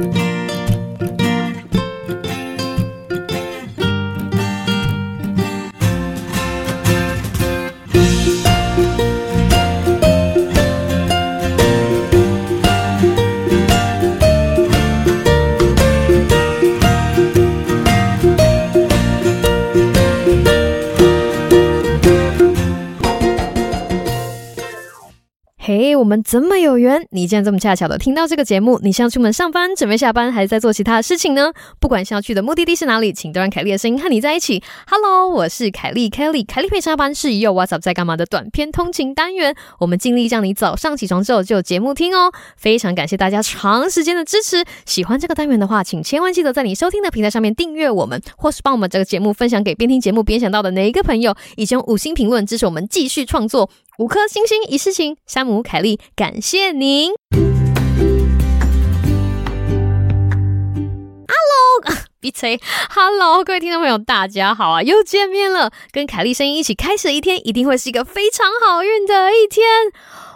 嘿，我们怎么有缘？你竟然这么恰巧的听到这个节目？你是要出门上班，准备下班，还是在做其他的事情呢？不管是要去的目的地是哪里，请都让凯莉的声音和你在一起。Hello，我是凯莉，Kelly，凯莉陪上班是又 What's up 在干嘛的短篇通勤单元。我们尽力让你早上起床之后就有节目听哦。非常感谢大家长时间的支持。喜欢这个单元的话，请千万记得在你收听的平台上面订阅我们，或是帮我们这个节目分享给边听节目边想到的哪一个朋友，以及用五星评论支持我们继续创作。五颗星星一世情，山姆凯莉，感谢您。Hello，闭嘴。Hello，各位听众朋友，大家好啊，又见面了。跟凯莉声音一起开始的一天，一定会是一个非常好运的一天。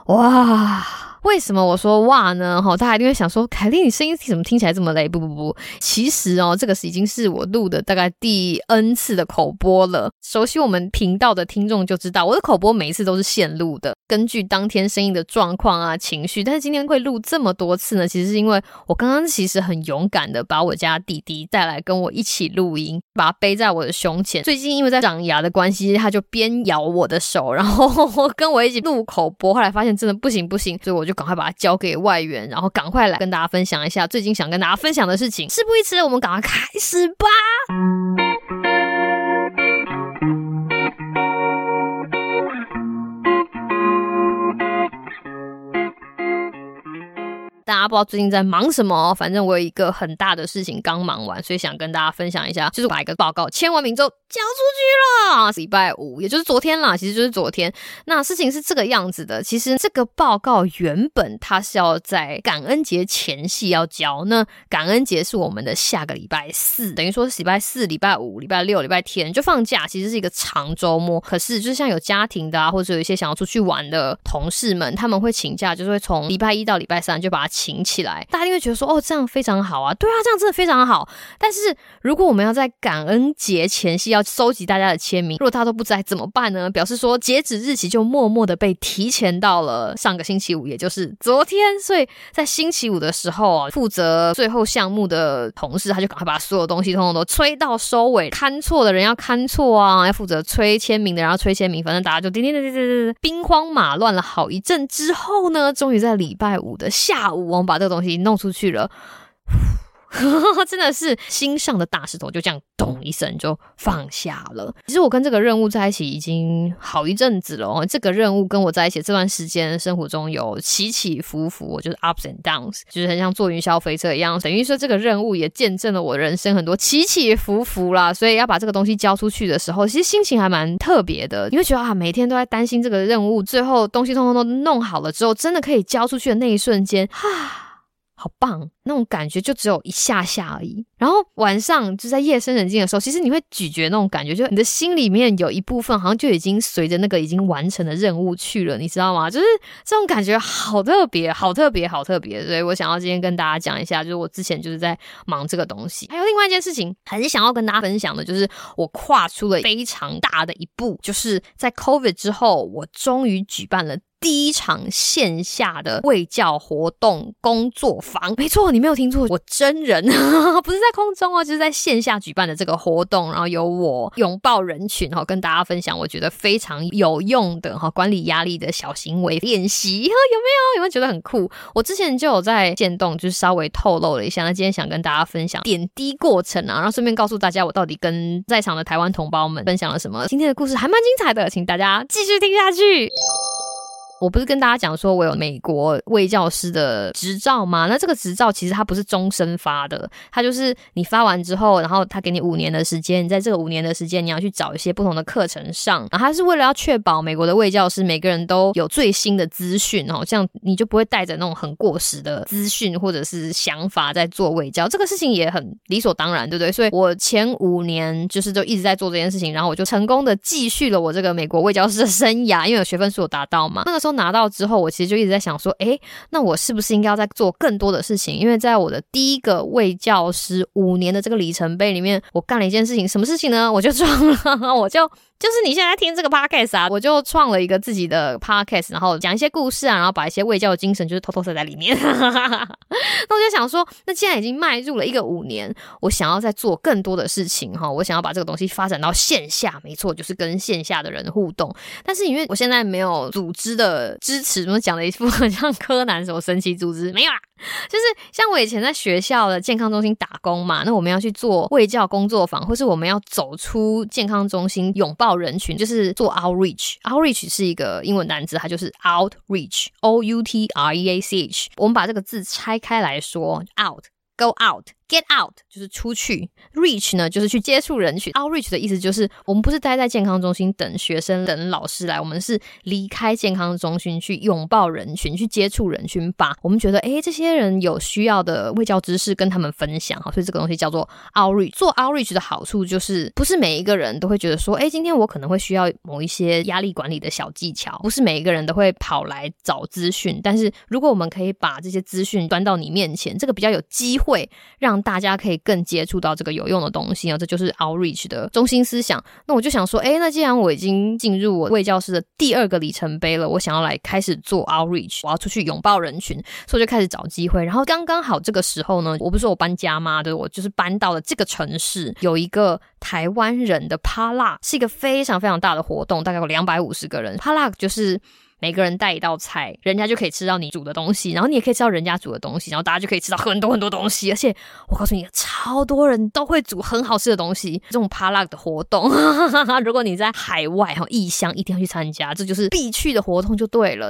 哇！为什么我说哇呢？哈，大家一定会想说，凯莉，你声音怎么听起来这么累？不不不，其实哦，这个是已经是我录的大概第 N 次的口播了。熟悉我们频道的听众就知道，我的口播每一次都是现录的，根据当天声音的状况啊、情绪。但是今天会录这么多次呢，其实是因为我刚刚其实很勇敢的把我家弟弟带来跟我一起录音，把他背在我的胸前。最近因为在长牙的关系，他就边咬我的手，然后 跟我一起录口播。后来发现真的不行不行，所以我就。赶快把它交给外援，然后赶快来跟大家分享一下最近想跟大家分享的事情。事不宜迟，我们赶快开始吧。大家不知道最近在忙什么，反正我有一个很大的事情刚忙完，所以想跟大家分享一下，就是把一个报告签完名之后交出去了。礼拜五，也就是昨天啦，其实就是昨天。那事情是这个样子的，其实这个报告原本它是要在感恩节前夕要交，那感恩节是我们的下个礼拜四，等于说是礼拜四、礼拜五、礼拜六、礼拜天就放假，其实是一个长周末。可是就是像有家庭的啊，或者有一些想要出去玩的同事们，他们会请假，就是会从礼拜一到礼拜三就把它。请起来，大家就会觉得说，哦，这样非常好啊，对啊，这样真的非常好。但是如果我们要在感恩节前夕要收集大家的签名，如果大家都不在怎么办呢？表示说截止日期就默默的被提前到了上个星期五，也就是昨天。所以在星期五的时候啊，负责最后项目的同事他就赶快把所有东西通通都催到收尾，看错的人要看错啊，要负责催签名的人要催签名，反正大家就叮叮叮叮叮叮，兵荒马乱了好一阵之后呢，终于在礼拜五的下午。我们把这个东西弄出去了。真的是心上的大石头就这样咚一声就放下了。其实我跟这个任务在一起已经好一阵子了哦。这个任务跟我在一起这段时间，生活中有起起伏伏，就是 ups and downs，就是很像坐云霄飞车一样。等于说这个任务也见证了我人生很多起起伏伏啦。所以要把这个东西交出去的时候，其实心情还蛮特别的。你会觉得啊，每天都在担心这个任务，最后东西通通都弄好了之后，真的可以交出去的那一瞬间，哈。好棒，那种感觉就只有一下下而已。然后晚上就在夜深人静的时候，其实你会咀嚼那种感觉，就你的心里面有一部分好像就已经随着那个已经完成的任务去了，你知道吗？就是这种感觉好特别，好特别，好特别。所以我想要今天跟大家讲一下，就是我之前就是在忙这个东西。还有另外一件事情，很想要跟大家分享的，就是我跨出了非常大的一步，就是在 COVID 之后，我终于举办了。第一场线下的卫教活动工作坊，没错，你没有听错，我真人 不是在空中哦，就是在线下举办的这个活动，然后由我拥抱人群，然后跟大家分享我觉得非常有用的哈管理压力的小行为练习，有没有？有没有觉得很酷？我之前就有在限动，就是稍微透露了一下，那今天想跟大家分享点滴过程啊，然后顺便告诉大家我到底跟在场的台湾同胞们分享了什么。今天的故事还蛮精彩的，请大家继续听下去。我不是跟大家讲说我有美国卫教师的执照吗？那这个执照其实它不是终身发的，它就是你发完之后，然后他给你五年的时间，你在这个五年的时间，你要去找一些不同的课程上。然后它是为了要确保美国的卫教师每个人都有最新的资讯哦，这样你就不会带着那种很过时的资讯或者是想法在做卫教。这个事情也很理所当然，对不对？所以我前五年就是就一直在做这件事情，然后我就成功的继续了我这个美国卫教师的生涯，因为有学分数有达到嘛。那个时候。拿到之后，我其实就一直在想说，诶，那我是不是应该要再做更多的事情？因为在我的第一个卫教师五年的这个里程碑里面，我干了一件事情，什么事情呢？我就创了，我就。就是你现在听这个 podcast 啊，我就创了一个自己的 podcast，然后讲一些故事啊，然后把一些卫教的精神就是偷偷塞在里面。那我就想说，那既然已经迈入了一个五年，我想要再做更多的事情哈，我想要把这个东西发展到线下，没错，就是跟线下的人互动。但是因为我现在没有组织的支持，怎么讲的一副很像柯南什么神奇组织没有啊？就是像我以前在学校的健康中心打工嘛，那我们要去做卫教工作坊，或是我们要走出健康中心拥抱人群，就是做 outreach。outreach 是一个英文单词，它就是 outreach，o u t r e a c h。我们把这个字拆开来说，out，go out。Get out 就是出去，reach 呢就是去接触人群。Outreach 的意思就是我们不是待在健康中心等学生、等老师来，我们是离开健康中心去拥抱人群、去接触人群，把我们觉得诶这些人有需要的卫教知识跟他们分享。好，所以这个东西叫做 Outreach。做 Outreach 的好处就是不是每一个人都会觉得说，诶今天我可能会需要某一些压力管理的小技巧，不是每一个人都会跑来找资讯。但是如果我们可以把这些资讯端到你面前，这个比较有机会让大家可以更接触到这个有用的东西啊，这就是 outreach 的中心思想。那我就想说，诶，那既然我已经进入我卫教师的第二个里程碑了，我想要来开始做 outreach，我要出去拥抱人群，所以我就开始找机会。然后刚刚好这个时候呢，我不是说我搬家吗？对，我就是搬到了这个城市，有一个台湾人的 potluck，是一个非常非常大的活动，大概有两百五十个人。potluck 就是。每个人带一道菜，人家就可以吃到你煮的东西，然后你也可以吃到人家煮的东西，然后大家就可以吃到很多很多东西。而且我告诉你，超多人都会煮很好吃的东西。这种 potluck 的活动，如果你在海外哈异乡，一定要去参加，这就是必去的活动就对了。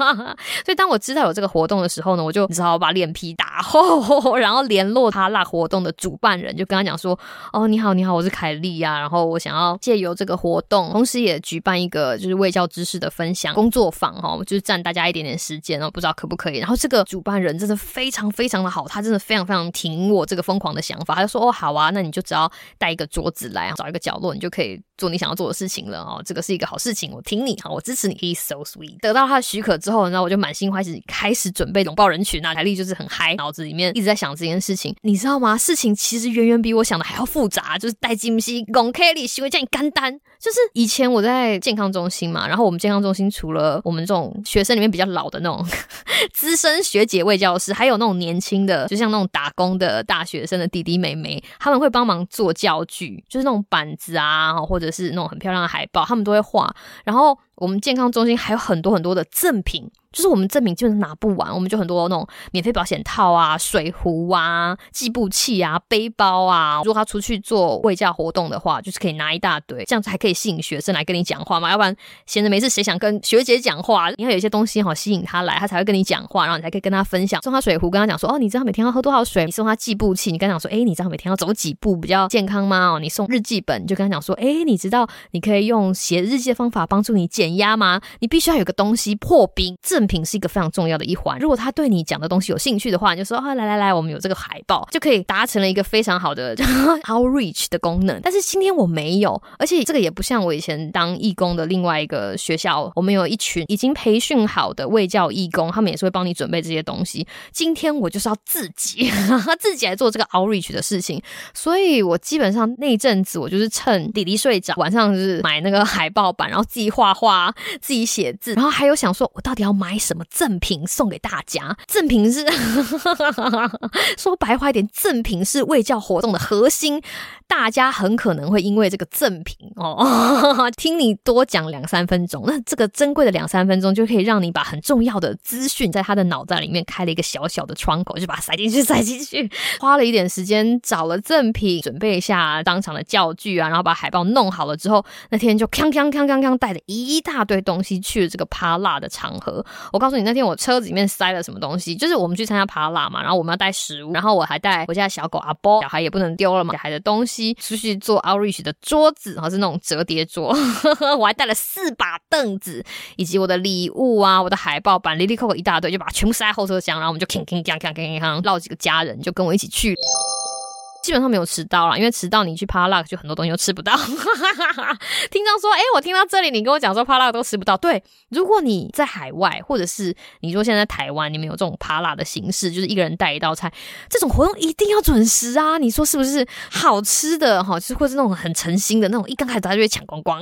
所以当我知道有这个活动的时候呢，我就只好把脸皮打厚，然后联络 potluck 活动的主办人，就跟他讲说：“哦，你好，你好，我是凯莉呀，然后我想要借由这个活动，同时也举办一个就是卫教知识的分享工作。”做访哈，就是占大家一点点时间哦，不知道可不可以。然后这个主办人真的非常非常的好，他真的非常非常挺我这个疯狂的想法。他就说：“哦，好啊，那你就只要带一个桌子来，找一个角落，你就可以做你想要做的事情了哦。这个是一个好事情，我挺你哈，我支持你。He's so sweet。得到他的许可之后，呢，我就满心欢喜开始准备拥抱人群啊。凯莉就是很嗨，脑子里面一直在想这件事情，你知道吗？事情其实远远比我想的还要复杂，就是带金西拱凯莉，行为叫你干单。就是以前我在健康中心嘛，然后我们健康中心除了我们这种学生里面比较老的那种 资深学姐位教师，还有那种年轻的，就像那种打工的大学生的弟弟妹妹，他们会帮忙做教具，就是那种板子啊，或者是那种很漂亮的海报，他们都会画。然后我们健康中心还有很多很多的赠品。就是我们赠品就是拿不完，我们就很多那种免费保险套啊、水壶啊、计步器啊、背包啊。如果他出去做卫教活动的话，就是可以拿一大堆，这样子还可以吸引学生来跟你讲话嘛。要不然闲着没事，谁想跟学姐讲话？你要有一些东西好吸引他来，他才会跟你讲话，然后你才可以跟他分享。送他水壶，跟他讲说：哦，你知道每天要喝多少水？你送他计步器，你跟他讲说：诶，你知道每天要走几步比较健康吗？哦，你送日记本，就跟他讲说：诶，你知道你可以用写日记的方法帮助你减压吗？你必须要有个东西破冰。赠品是一个非常重要的一环。如果他对你讲的东西有兴趣的话，你就说啊，来来来，我们有这个海报，就可以达成了一个非常好的 outreach 的功能。但是今天我没有，而且这个也不像我以前当义工的另外一个学校，我们有一群已经培训好的卫教义工，他们也是会帮你准备这些东西。今天我就是要自己 自己来做这个 outreach 的事情，所以我基本上那阵子，我就是趁弟弟睡着，晚上就是买那个海报板，然后自己画画，啊自己写字，然后还有想说，我到底要买什么赠品送给大家？赠品是 说白话一点，赠品是卫教活动的核心。大家很可能会因为这个赠品哦，听你多讲两三分钟，那这个珍贵的两三分钟就可以让你把很重要的资讯在他的脑袋里面开了一个小小的窗口，就把它塞进去，塞进去。花了一点时间找了赠品，准备一下当场的教具啊，然后把海报弄好了之后，那天就锵锵锵锵锵带着一大堆东西去了这个趴辣的场合。我告诉你，那天我车子里面塞了什么东西，就是我们去参加趴辣嘛，然后我们要带食物，然后我还带我家小狗阿波，小孩也不能丢了嘛，小孩的东西。出去做 outreach 的桌子，然后是那种折叠桌，我还带了四把凳子，以及我的礼物啊，我的海报板，哩哩扣扣一大堆，就把它全部塞后车厢，然后我们就锵锵锵锵锵锵，绕几个家人就跟我一起去。基本上没有迟到啦，因为迟到你去 potluck 就很多东西都吃不到。听到说，哎，我听到这里，你跟我讲说 potluck 都吃不到。对，如果你在海外，或者是你说现在在台湾，你们有这种 potluck 的形式，就是一个人带一道菜，这种活动一定要准时啊！你说是不是？好吃的哈，就是或是那种很诚心的那种，一刚开始大家就会抢光光。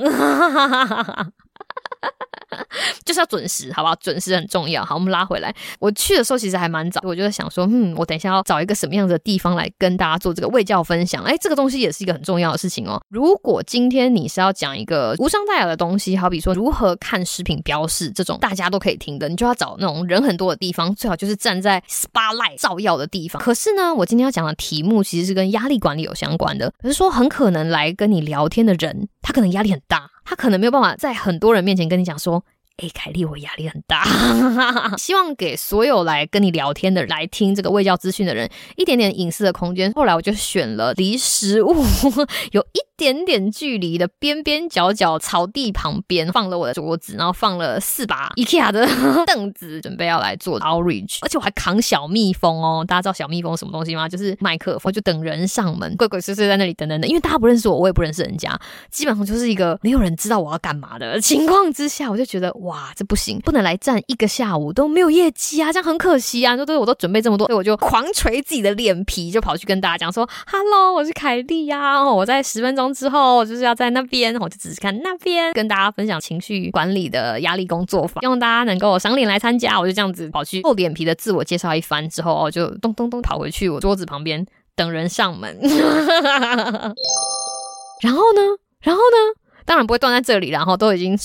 就是要准时，好不好？准时很重要。好，我们拉回来。我去的时候其实还蛮早，我就在想说，嗯，我等一下要找一个什么样的地方来跟大家做这个卫教分享。哎，这个东西也是一个很重要的事情哦。如果今天你是要讲一个无伤大雅的东西，好比说如何看食品标示这种大家都可以听的，你就要找那种人很多的地方，最好就是站在 spotlight 照耀的地方。可是呢，我今天要讲的题目其实是跟压力管理有相关的，可是说很可能来跟你聊天的人，他可能压力很大。他可能没有办法在很多人面前跟你讲说，哎，凯莉，我压力很大。希望给所有来跟你聊天的，来听这个卫教资讯的人一点点隐私的空间。后来我就选了离食物有一点点距离的边边角角草地旁边，放了我的桌子，然后放了四把 IKEA 的 凳子，准备要来做 outreach。而且我还扛小蜜蜂哦，大家知道小蜜蜂什么东西吗？就是麦克风，就等人上门，鬼鬼祟祟在那里等等等。因为大家不认识我，我也不认识人家，基本上就是一个没有人知道我要干嘛的情况之下，我就觉得哇哇，这不行，不能来站一个下午都没有业绩啊，这样很可惜啊。就对，我都准备这么多，所以我就狂捶自己的脸皮，就跑去跟大家讲说：“Hello，我是凯莉呀，我在十分钟。”之后就是要在那边，我就只是看那边，跟大家分享情绪管理的压力工作法，希望大家能够赏脸来参加。我就这样子跑去厚脸皮的自我介绍一番之后，哦，就咚咚咚跑回去我桌子旁边等人上门。然后呢？然后呢？当然不会断在这里，然后都已经。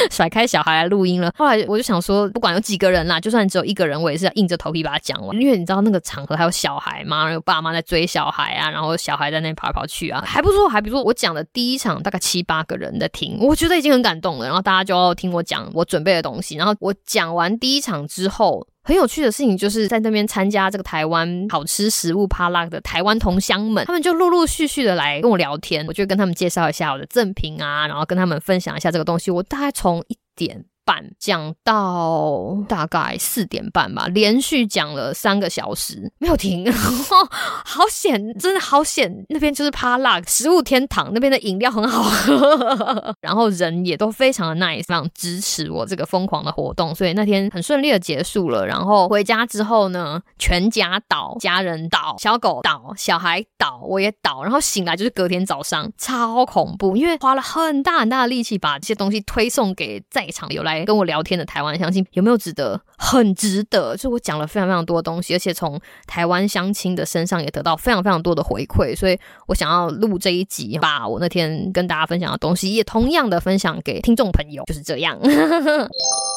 甩开小孩来录音了。后来我就想说，不管有几个人啦，就算只有一个人，我也是要硬着头皮把它讲完。因为你知道那个场合还有小孩嘛，有爸妈在追小孩啊，然后小孩在那边跑来跑去啊，还不错。还比如说我讲的第一场大概七八个人在听，我觉得已经很感动了。然后大家就要听我讲我准备的东西。然后我讲完第一场之后。很有趣的事情就是在那边参加这个台湾好吃食物趴拉的台湾同乡们，他们就陆陆续续的来跟我聊天，我就跟他们介绍一下我的赠品啊，然后跟他们分享一下这个东西。我大概从一点。半讲到大概四点半吧，连续讲了三个小时，没有停，好险，真的好险。那边就是帕拉食物天堂，那边的饮料很好喝，然后人也都非常的 nice，非常支持我这个疯狂的活动，所以那天很顺利的结束了。然后回家之后呢，全家倒，家人倒，小狗倒，小孩倒，我也倒，然后醒来就是隔天早上，超恐怖，因为花了很大很大的力气把这些东西推送给在场有来。跟我聊天的台湾相亲有没有值得？很值得，就我讲了非常非常多的东西，而且从台湾相亲的身上也得到非常非常多的回馈，所以我想要录这一集，把我那天跟大家分享的东西也同样的分享给听众朋友，就是这样。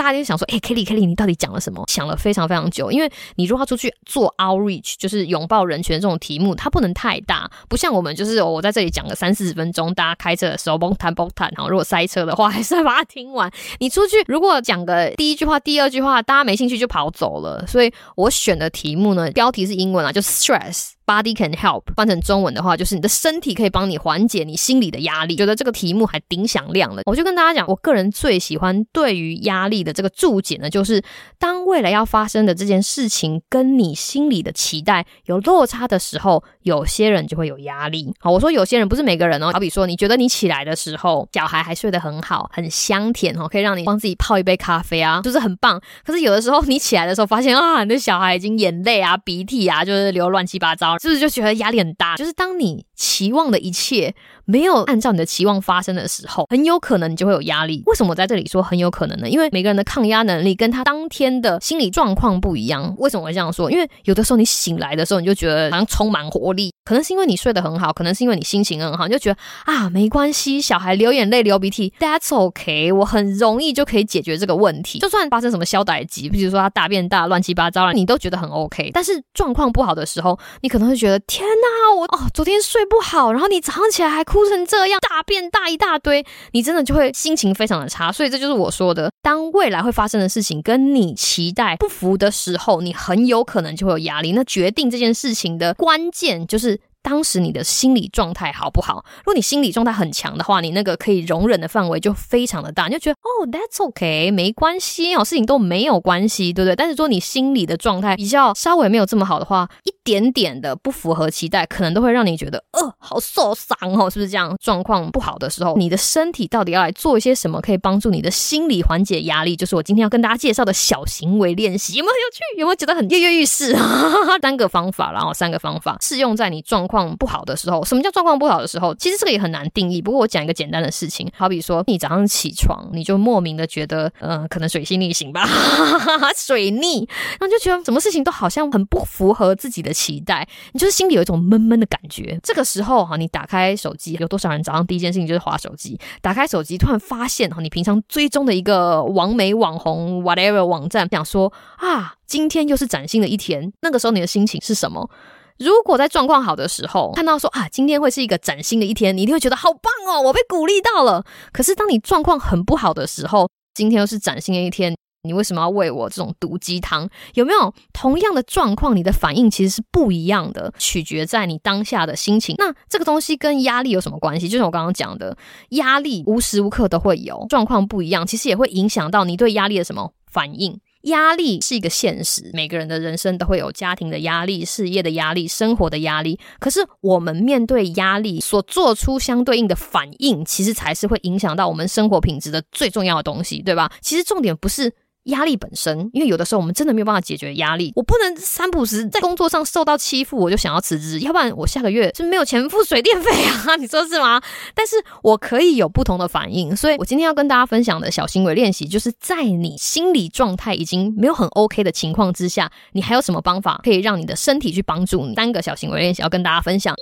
大家就想说，哎、，Kelly，Kelly，你到底讲了什么？想了非常非常久，因为你如果要出去做 outreach，就是拥抱人权这种题目，它不能太大，不像我们，就是我在这里讲个三四十分钟，大家开车的时候蹦弹蹦弹，然后如果塞车的话，还是要把它听完。你出去 如果讲个第一句话、第二句话，大家没兴趣就跑走了。所以我选的题目呢，标题是英文啊，就 stress。Body can help，翻成中文的话就是你的身体可以帮你缓解你心里的压力。觉得这个题目还挺响亮的，我就跟大家讲，我个人最喜欢对于压力的这个注解呢，就是当未来要发生的这件事情跟你心里的期待有落差的时候，有些人就会有压力。好，我说有些人不是每个人哦，好比说你觉得你起来的时候，小孩还睡得很好，很香甜哦，可以让你帮自己泡一杯咖啡啊，就是很棒。可是有的时候你起来的时候发现啊，你的小孩已经眼泪啊、鼻涕啊，就是流乱七八糟。是不是就觉得压力很大？就是当你期望的一切没有按照你的期望发生的时候，很有可能你就会有压力。为什么我在这里说很有可能呢？因为每个人的抗压能力跟他当天的心理状况不一样。为什么会这样说？因为有的时候你醒来的时候，你就觉得好像充满活力，可能是因为你睡得很好，可能是因为你心情很好，你就觉得啊，没关系，小孩流眼泪、流鼻涕，That's OK，我很容易就可以解决这个问题。就算发生什么小代志，比如说他大便大、乱七八糟了，你都觉得很 OK。但是状况不好的时候，你可能会觉得。天呐，我哦，昨天睡不好，然后你早上起来还哭成这样，大便大一大堆，你真的就会心情非常的差。所以这就是我说的，当未来会发生的事情跟你期待不符的时候，你很有可能就会有压力。那决定这件事情的关键就是。当时你的心理状态好不好。如果你心理状态很强的话，你那个可以容忍的范围就非常的大，你就觉得哦，that's OK，没关系哦，事情都没有关系，对不对？但是说你心理的状态比较稍微没有这么好的话，一点点的不符合期待，可能都会让你觉得，呃，好受伤哦，是不是这样？状况不好的时候，你的身体到底要来做一些什么，可以帮助你的心理缓解压力？就是我今天要跟大家介绍的小行为练习，有没有很有趣？有没有觉得很跃跃欲试？三个方法，然后三个方法适用在你状况不好的时候。什么叫状况不好的时候？其实这个也很难定义。不过我讲一个简单的事情，好比说你早上起床，你就莫名的觉得，嗯、可能水星逆行吧，水逆，然后就觉得什么事情都好像很不符合自己的期待，你就是心里有一种闷闷的感觉。这个时候哈，你打开手机，有多少人早上第一件事情就是滑手机？打开手机，突然发现哈，你平常追踪的一个网美网红 whatever 网站，想说啊。今天又是崭新的一天，那个时候你的心情是什么？如果在状况好的时候看到说啊，今天会是一个崭新的一天，你一定会觉得好棒哦，我被鼓励到了。可是当你状况很不好的时候，今天又是崭新的一天，你为什么要喂我这种毒鸡汤？有没有同样的状况，你的反应其实是不一样的，取决在你当下的心情。那这个东西跟压力有什么关系？就像我刚刚讲的，压力无时无刻都会有，状况不一样，其实也会影响到你对压力的什么反应。压力是一个现实，每个人的人生都会有家庭的压力、事业的压力、生活的压力。可是我们面对压力所做出相对应的反应，其实才是会影响到我们生活品质的最重要的东西，对吧？其实重点不是。压力本身，因为有的时候我们真的没有办法解决压力。我不能三不时在工作上受到欺负，我就想要辞职，要不然我下个月是没有钱付水电费啊！你说是吗？但是我可以有不同的反应，所以我今天要跟大家分享的小行为练习，就是在你心理状态已经没有很 OK 的情况之下，你还有什么方法可以让你的身体去帮助你？三个小行为练习要跟大家分享。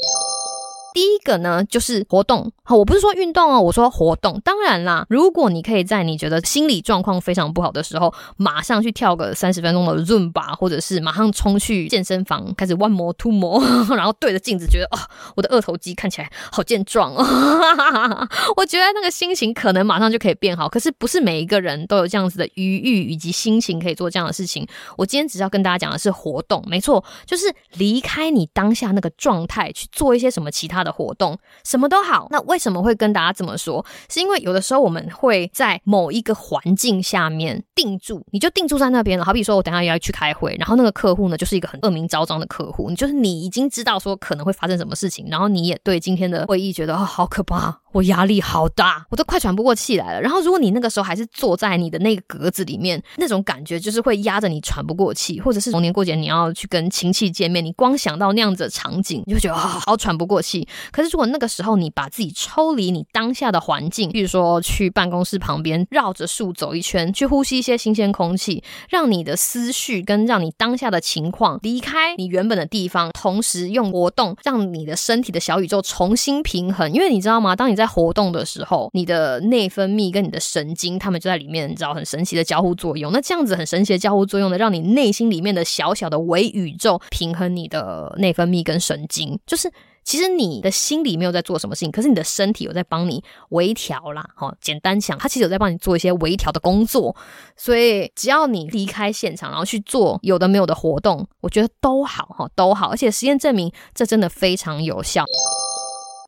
第一个呢，就是活动。好，我不是说运动哦，我说活动。当然啦，如果你可以在你觉得心理状况非常不好的时候，马上去跳个三十分钟的 Zumba，或者是马上冲去健身房开始 one more two more，然后对着镜子觉得哦，我的二头肌看起来好健壮哦。我觉得那个心情可能马上就可以变好。可是不是每一个人都有这样子的余裕以及心情可以做这样的事情。我今天只要跟大家讲的是活动，没错，就是离开你当下那个状态去做一些什么其他。他的活动什么都好，那为什么会跟大家这么说？是因为有的时候我们会在某一个环境下面定住，你就定住在那边了。好比说，我等下要去开会，然后那个客户呢，就是一个很恶名昭彰的客户，你就是你已经知道说可能会发生什么事情，然后你也对今天的会议觉得哦，好可怕。我压力好大，我都快喘不过气来了。然后，如果你那个时候还是坐在你的那个格子里面，那种感觉就是会压着你喘不过气。或者是逢年过节你要去跟亲戚见面，你光想到那样子的场景，你就觉得啊，好喘不过气。可是，如果那个时候你把自己抽离你当下的环境，比如说去办公室旁边绕着树走一圈，去呼吸一些新鲜空气，让你的思绪跟让你当下的情况离开你原本的地方，同时用活动让你的身体的小宇宙重新平衡。因为你知道吗？当你在活动的时候，你的内分泌跟你的神经，他们就在里面，你知道很神奇的交互作用。那这样子很神奇的交互作用呢，让你内心里面的小小的微宇宙平衡你的内分泌跟神经。就是其实你的心里没有在做什么事情，可是你的身体有在帮你微调啦。哈，简单讲，它其实有在帮你做一些微调的工作。所以只要你离开现场，然后去做有的没有的活动，我觉得都好哈，都好。而且实验证明，这真的非常有效。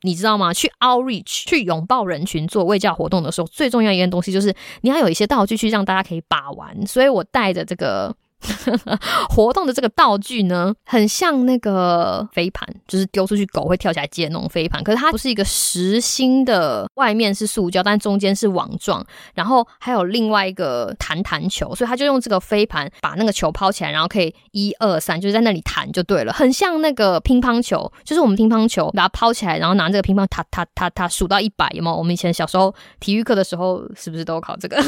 你知道吗？去 outreach 去拥抱人群做卫教活动的时候，最重要一件东西就是你要有一些道具去让大家可以把玩。所以我带着这个。活动的这个道具呢，很像那个飞盘，就是丢出去狗会跳起来接那种飞盘。可是它不是一个实心的，外面是塑胶，但中间是网状。然后还有另外一个弹弹球，所以他就用这个飞盘把那个球抛起来，然后可以一二三，就是在那里弹就对了，很像那个乒乓球，就是我们乒乓球把它抛起来，然后拿这个乒乓踏踏踏踏数到一百，有没有？我们以前小时候体育课的时候是不是都考这个？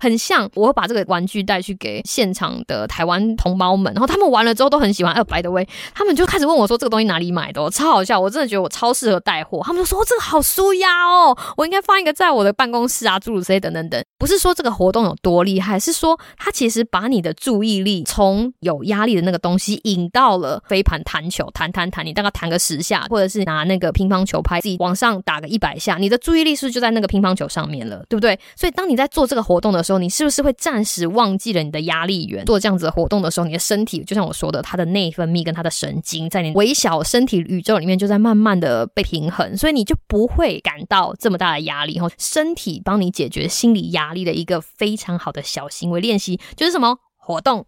很像，我会把这个玩具带去给。现场的台湾同胞们，然后他们玩了之后都很喜欢。哎，by the way，他们就开始问我说：“这个东西哪里买的哦？”超好笑，我真的觉得我超适合带货。他们就说：“这个好舒压哦，我应该放一个在我的办公室啊，诸如此类等等等。”不是说这个活动有多厉害，是说它其实把你的注意力从有压力的那个东西引到了飞盘弹球，弹弹弹，你大概弹个十下，或者是拿那个乒乓球拍自己往上打个一百下，你的注意力是不是就在那个乒乓球上面了？对不对？所以当你在做这个活动的时候，你是不是会暂时忘记了你的压力源做这样子的活动的时候，你的身体就像我说的，它的内分泌跟它的神经在你微小身体宇宙里面就在慢慢的被平衡，所以你就不会感到这么大的压力。然后身体帮你解决心理压力的一个非常好的小行为练习就是什么？活动。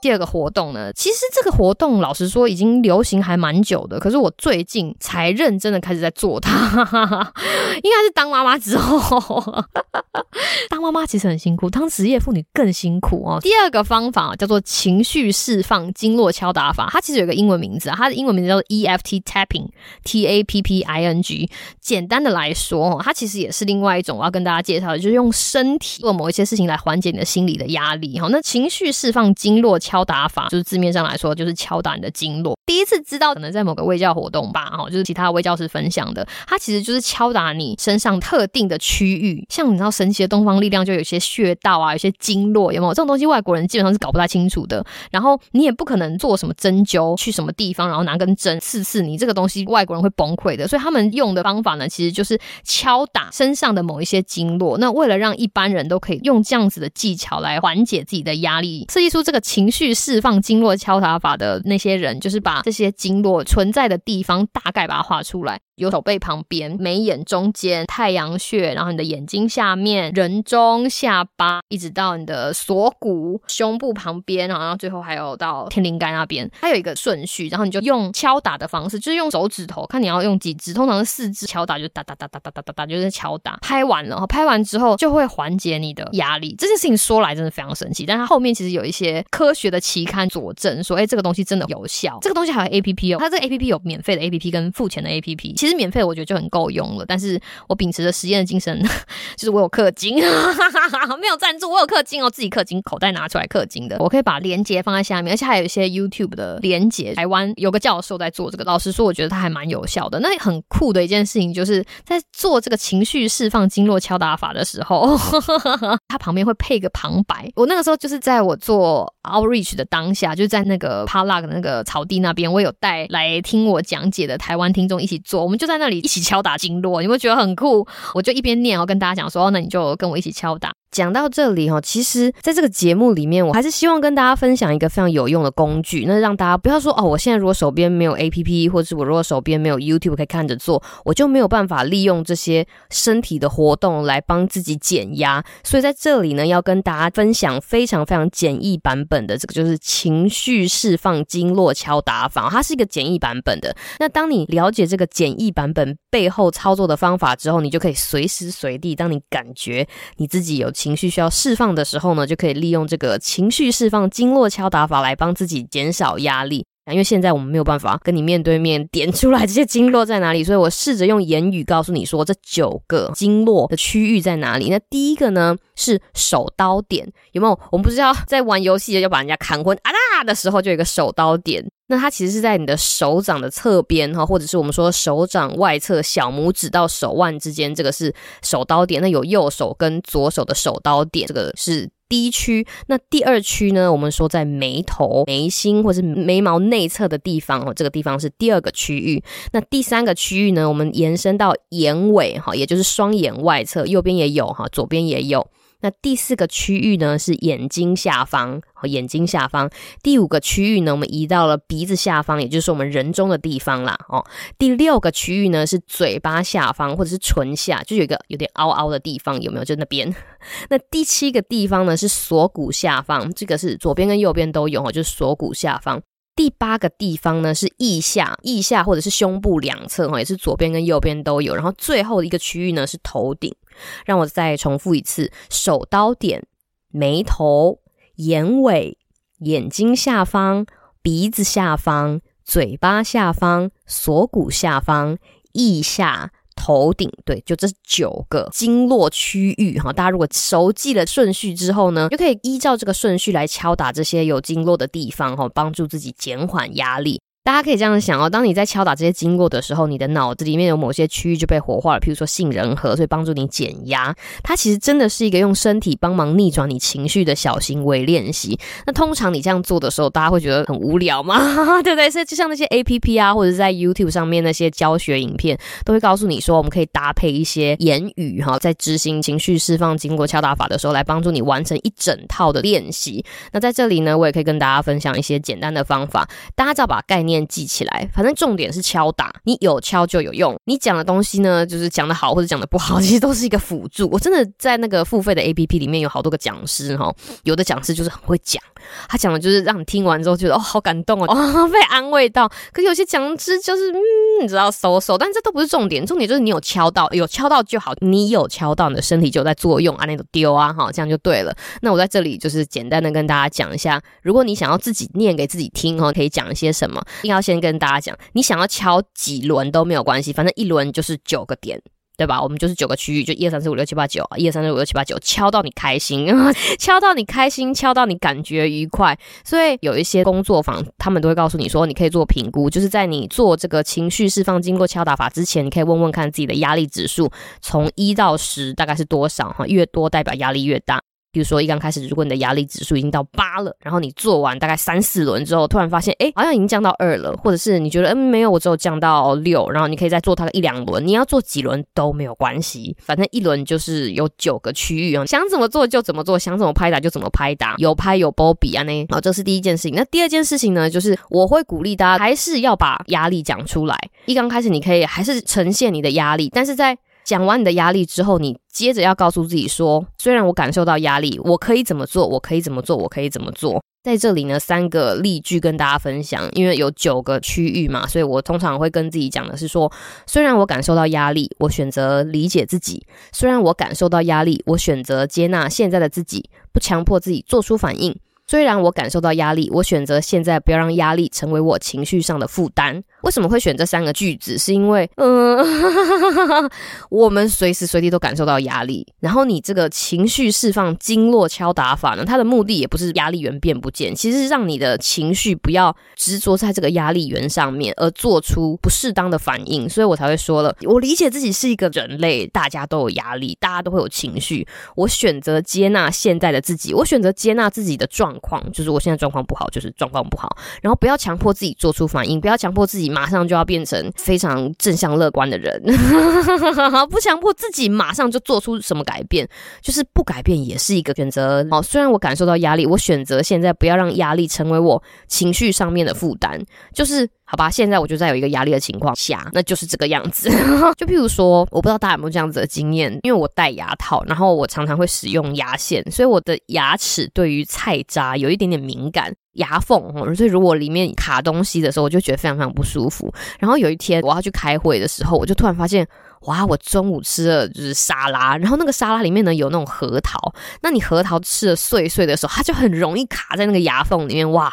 第二个活动呢，其实这个活动老实说已经流行还蛮久的，可是我最近才认真的开始在做它，应该是当妈妈之后。当妈妈其实很辛苦，当职业妇女更辛苦哦。第二个方法叫做情绪释放经络敲打法，它其实有个英文名字啊，它的英文名字叫做 EFT Tapping，T A P P I N G。简单的来说，它其实也是另外一种我要跟大家介绍的，就是用身体做某一些事情来缓解你的心理的压力。哈，那情绪释放经络敲打法，就是字面上来说，就是敲打你的经络。第一次知道，可能在某个卫教活动吧，哈，就是其他卫教师分享的。它其实就是敲打你身上特定的区域，像你知道神奇的东方力量，就有些穴道啊，有些经络，有没有这种东西？外国人基本上是搞不太清楚的。然后你也不可能做什么针灸，去什么地方，然后拿根针刺刺你，这个东西外国人会崩溃的。所以他们用的方法呢，其实就是敲打身上的某一些经络。那为了让一般人都可以用这样子的技巧来缓解自己的压力，设计出这个情绪去释放经络敲打法的那些人，就是把这些经络存在的地方大概把它画出来。有手背旁边、眉眼中间、太阳穴，然后你的眼睛下面、人中、下巴，一直到你的锁骨、胸部旁边，然后最后还有到天灵盖那边，它有一个顺序，然后你就用敲打的方式，就是用手指头，看你要用几只，通常是四只敲打，就哒哒哒哒哒哒哒哒，就是敲打。拍完了，拍完之后就会缓解你的压力。这件事情说来真的非常神奇，但它后面其实有一些科学的期刊佐证，说，哎，这个东西真的有效。这个东西还有 APP 哦，它这个 APP 有免费的 APP 跟付钱的 APP，其实实免费我觉得就很够用了。但是我秉持着实验的精神，就是我有氪金，没有赞助，我有氪金哦，自己氪金，口袋拿出来氪金的。我可以把链接放在下面，而且还有一些 YouTube 的链接。台湾有个教授在做这个，老实说，我觉得他还蛮有效的。那很酷的一件事情，就是在做这个情绪释放经络敲打法的时候，他旁边会配个旁白。我那个时候就是在我做 Outreach 的当下，就是在那个 Palac 那个草地那边，我有带来听我讲解的台湾听众一起做，我们就在那里一起敲打经络，你会觉得很酷。我就一边念，然后跟大家讲说，那你就跟我一起敲打。讲到这里哈，其实在这个节目里面，我还是希望跟大家分享一个非常有用的工具，那让大家不要说哦，我现在如果手边没有 APP，或者是我如果手边没有 YouTube 可以看着做，我就没有办法利用这些身体的活动来帮自己减压。所以在这里呢，要跟大家分享非常非常简易版本的这个就是情绪释放经络敲打法，它是一个简易版本的。那当你了解这个简易版本背后操作的方法之后，你就可以随时随地，当你感觉你自己有情绪需要释放的时候呢，就可以利用这个情绪释放经络敲打法来帮自己减少压力。因为现在我们没有办法跟你面对面点出来这些经络在哪里，所以我试着用言语告诉你说这九个经络的区域在哪里。那第一个呢是手刀点，有没有？我们不知道在玩游戏要把人家砍昏啊啦的时候就有一个手刀点。那它其实是在你的手掌的侧边哈，或者是我们说手掌外侧小拇指到手腕之间，这个是手刀点。那有右手跟左手的手刀点，这个是第一区。那第二区呢，我们说在眉头、眉心或是眉毛内侧的地方哦，这个地方是第二个区域。那第三个区域呢，我们延伸到眼尾哈，也就是双眼外侧，右边也有哈，左边也有。那第四个区域呢是眼睛下方，眼睛下方。第五个区域呢，我们移到了鼻子下方，也就是我们人中的地方啦。哦，第六个区域呢是嘴巴下方或者是唇下，就有一个有点凹凹的地方，有没有？就那边。那第七个地方呢是锁骨下方，这个是左边跟右边都有哦，就是锁骨下方。第八个地方呢是腋下，腋下或者是胸部两侧，哈，也是左边跟右边都有。然后最后一个区域呢是头顶。让我再重复一次：手刀点、眉头、眼尾、眼睛下方、鼻子下方、嘴巴下方、锁骨下方、腋下、头顶。对，就这九个经络区域哈。大家如果熟记了顺序之后呢，就可以依照这个顺序来敲打这些有经络的地方哈，帮助自己减缓压力。大家可以这样想哦，当你在敲打这些经过的时候，你的脑子里面有某些区域就被活化了，譬如说杏仁核，所以帮助你减压。它其实真的是一个用身体帮忙逆转你情绪的小行为练习。那通常你这样做的时候，大家会觉得很无聊吗？对不对？所以就像那些 APP 啊，或者是在 YouTube 上面那些教学影片，都会告诉你说，我们可以搭配一些言语哈，在执行情绪释放经过敲打法的时候，来帮助你完成一整套的练习。那在这里呢，我也可以跟大家分享一些简单的方法，大家只要把概念记起来。反正重点是敲打，你有敲就有用。你讲的东西呢，就是讲的好或者讲的不好，其实都是一个辅助。我真的在那个付费的 APP 里面有好多个讲师哈，有的讲师就是很会讲，他讲的就是让你听完之后觉得哦好感动哦，哦被安慰到。可是有些讲师就是嗯，你知道收收，但这都不是重点，重点就是你有敲到，有敲到就好，你有敲到，你的身体就在作用啊，那种丢啊哈，这样就对了。那我在这里就是简单的跟大家讲一下，如果你想要自己念给自己听哈，可以讲一些什么，一定要先跟大家讲，你想要敲几轮都没有关系，反正一轮就是九个点。对吧？我们就是九个区域，就一二三四五六七八九，一二三四五六七八九，敲到你开心，敲到你开心，敲到你感觉愉快。所以有一些工作坊，他们都会告诉你说，你可以做评估，就是在你做这个情绪释放经过敲打法之前，你可以问问看自己的压力指数，从一到十大概是多少？哈，越多代表压力越大。比如说，一刚开始，如果你的压力指数已经到八了，然后你做完大概三四轮之后，突然发现，哎，好像已经降到二了，或者是你觉得，嗯，没有，我只有降到六，然后你可以再做它一两轮，你要做几轮都没有关系，反正一轮就是有九个区域啊，想怎么做就怎么做，想怎么拍打就怎么拍打，有拍有波比啊那，好，这是第一件事情。那第二件事情呢，就是我会鼓励大家还是要把压力讲出来。一刚开始你可以还是呈现你的压力，但是在讲完你的压力之后，你接着要告诉自己说：虽然我感受到压力，我可以怎么做？我可以怎么做？我可以怎么做？在这里呢，三个例句跟大家分享。因为有九个区域嘛，所以我通常会跟自己讲的是说：虽然我感受到压力，我选择理解自己；虽然我感受到压力，我选择接纳现在的自己，不强迫自己做出反应。虽然我感受到压力，我选择现在不要让压力成为我情绪上的负担。为什么会选这三个句子？是因为，嗯，我们随时随地都感受到压力。然后你这个情绪释放经络敲打法呢，它的目的也不是压力源变不见，其实是让你的情绪不要执着在这个压力源上面，而做出不适当的反应。所以我才会说了，我理解自己是一个人类，大家都有压力，大家都会有情绪。我选择接纳现在的自己，我选择接纳自己的状况，就是我现在状况不好，就是状况不好。然后不要强迫自己做出反应，不要强迫自己马上就要变成非常正向乐观的人，不强迫自己马上就做出什么改变，就是不改变也是一个选择。好，虽然我感受到压力，我选择现在不要让压力成为我情绪上面的负担，就是。好吧，现在我就在有一个压力的情况下，那就是这个样子。就譬如说，我不知道大家有没有这样子的经验，因为我戴牙套，然后我常常会使用牙线，所以我的牙齿对于菜渣有一点点敏感，牙缝，所以如果里面卡东西的时候，我就觉得非常非常不舒服。然后有一天我要去开会的时候，我就突然发现。哇！我中午吃的就是沙拉，然后那个沙拉里面呢有那种核桃，那你核桃吃的碎碎的时候，它就很容易卡在那个牙缝里面。哇，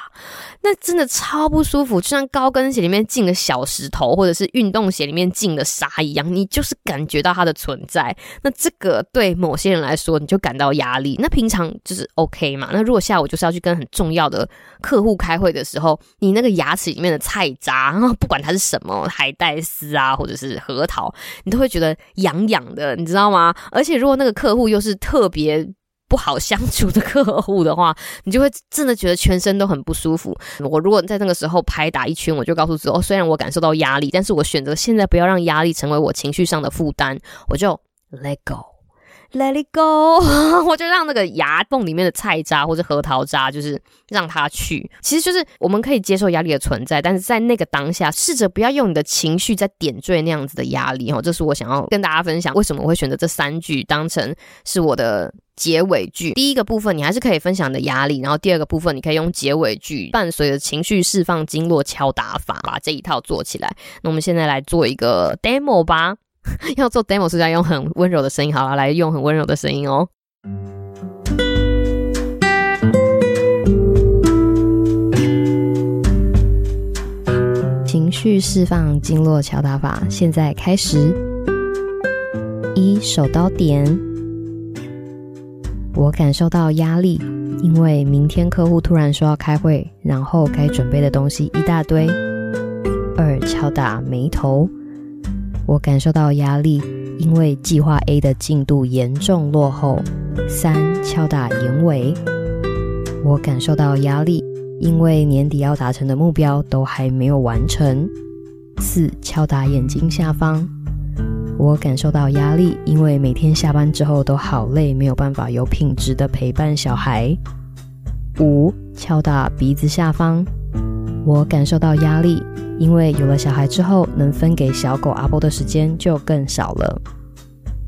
那真的超不舒服，就像高跟鞋里面进了小石头，或者是运动鞋里面进了沙一样，你就是感觉到它的存在。那这个对某些人来说，你就感到压力。那平常就是 OK 嘛。那如果下午就是要去跟很重要的客户开会的时候，你那个牙齿里面的菜渣，不管它是什么海带丝啊，或者是核桃，你都会觉得痒痒的，你知道吗？而且如果那个客户又是特别不好相处的客户的话，你就会真的觉得全身都很不舒服。我如果在那个时候拍打一圈，我就告诉自己，哦，虽然我感受到压力，但是我选择现在不要让压力成为我情绪上的负担，我就 let go。Let it go，我就让那个牙缝里面的菜渣或者核桃渣，就是让它去。其实就是我们可以接受压力的存在，但是在那个当下，试着不要用你的情绪在点缀那样子的压力。哦，这是我想要跟大家分享，为什么我会选择这三句当成是我的结尾句。第一个部分，你还是可以分享的压力，然后第二个部分，你可以用结尾句伴随着情绪释放经络敲打法，把这一套做起来。那我们现在来做一个 demo 吧。要做 demo 是在用很温柔的声音，好了，来用很温柔的声音哦。情绪释放经络敲打法，现在开始。一手刀点，我感受到压力，因为明天客户突然说要开会，然后该准备的东西一大堆。二、敲打眉头。我感受到压力，因为计划 A 的进度严重落后。三、敲打眼尾。我感受到压力，因为年底要达成的目标都还没有完成。四、敲打眼睛下方。我感受到压力，因为每天下班之后都好累，没有办法有品质的陪伴小孩。五、敲打鼻子下方。我感受到压力，因为有了小孩之后，能分给小狗阿波的时间就更少了。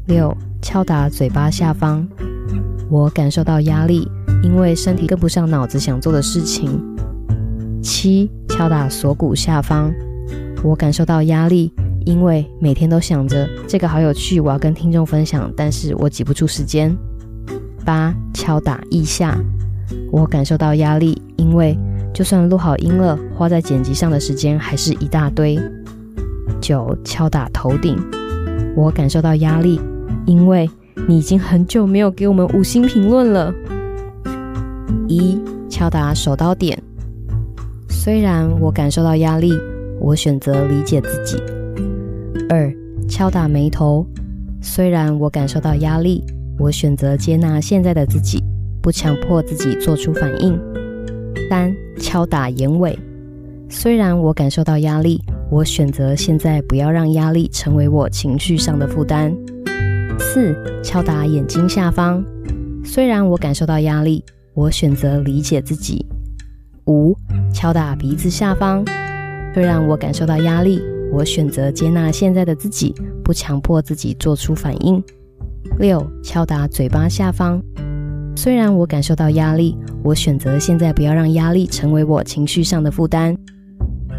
六、敲打嘴巴下方。我感受到压力，因为身体跟不上脑子想做的事情。七、敲打锁骨下方。我感受到压力。因为每天都想着这个好有趣，我要跟听众分享，但是我挤不出时间。八、敲打腋下，我感受到压力，因为就算录好音了，花在剪辑上的时间还是一大堆。九、敲打头顶，我感受到压力，因为你已经很久没有给我们五星评论了。一、敲打手刀点，虽然我感受到压力，我选择理解自己。二、敲打眉头。虽然我感受到压力，我选择接纳现在的自己，不强迫自己做出反应。三、敲打眼尾。虽然我感受到压力，我选择现在不要让压力成为我情绪上的负担。四、敲打眼睛下方。虽然我感受到压力，我选择理解自己。五、敲打鼻子下方。虽然我感受到压力。我选择接纳现在的自己，不强迫自己做出反应。六、敲打嘴巴下方。虽然我感受到压力，我选择现在不要让压力成为我情绪上的负担。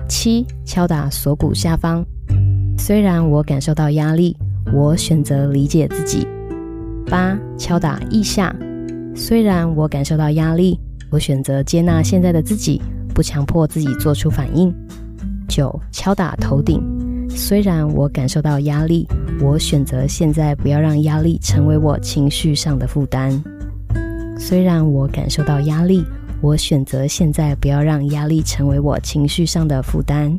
七、敲打锁骨下方。虽然我感受到压力，我选择理解自己。八、敲打腋下。虽然我感受到压力，我选择接纳现在的自己，不强迫自己做出反应。九、敲打头顶。虽然我感受到压力，我选择现在不要让压力成为我情绪上的负担。虽然我感受到压力，我选择现在不要让压力成为我情绪上的负担。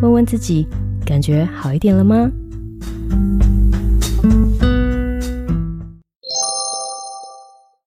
问问自己，感觉好一点了吗？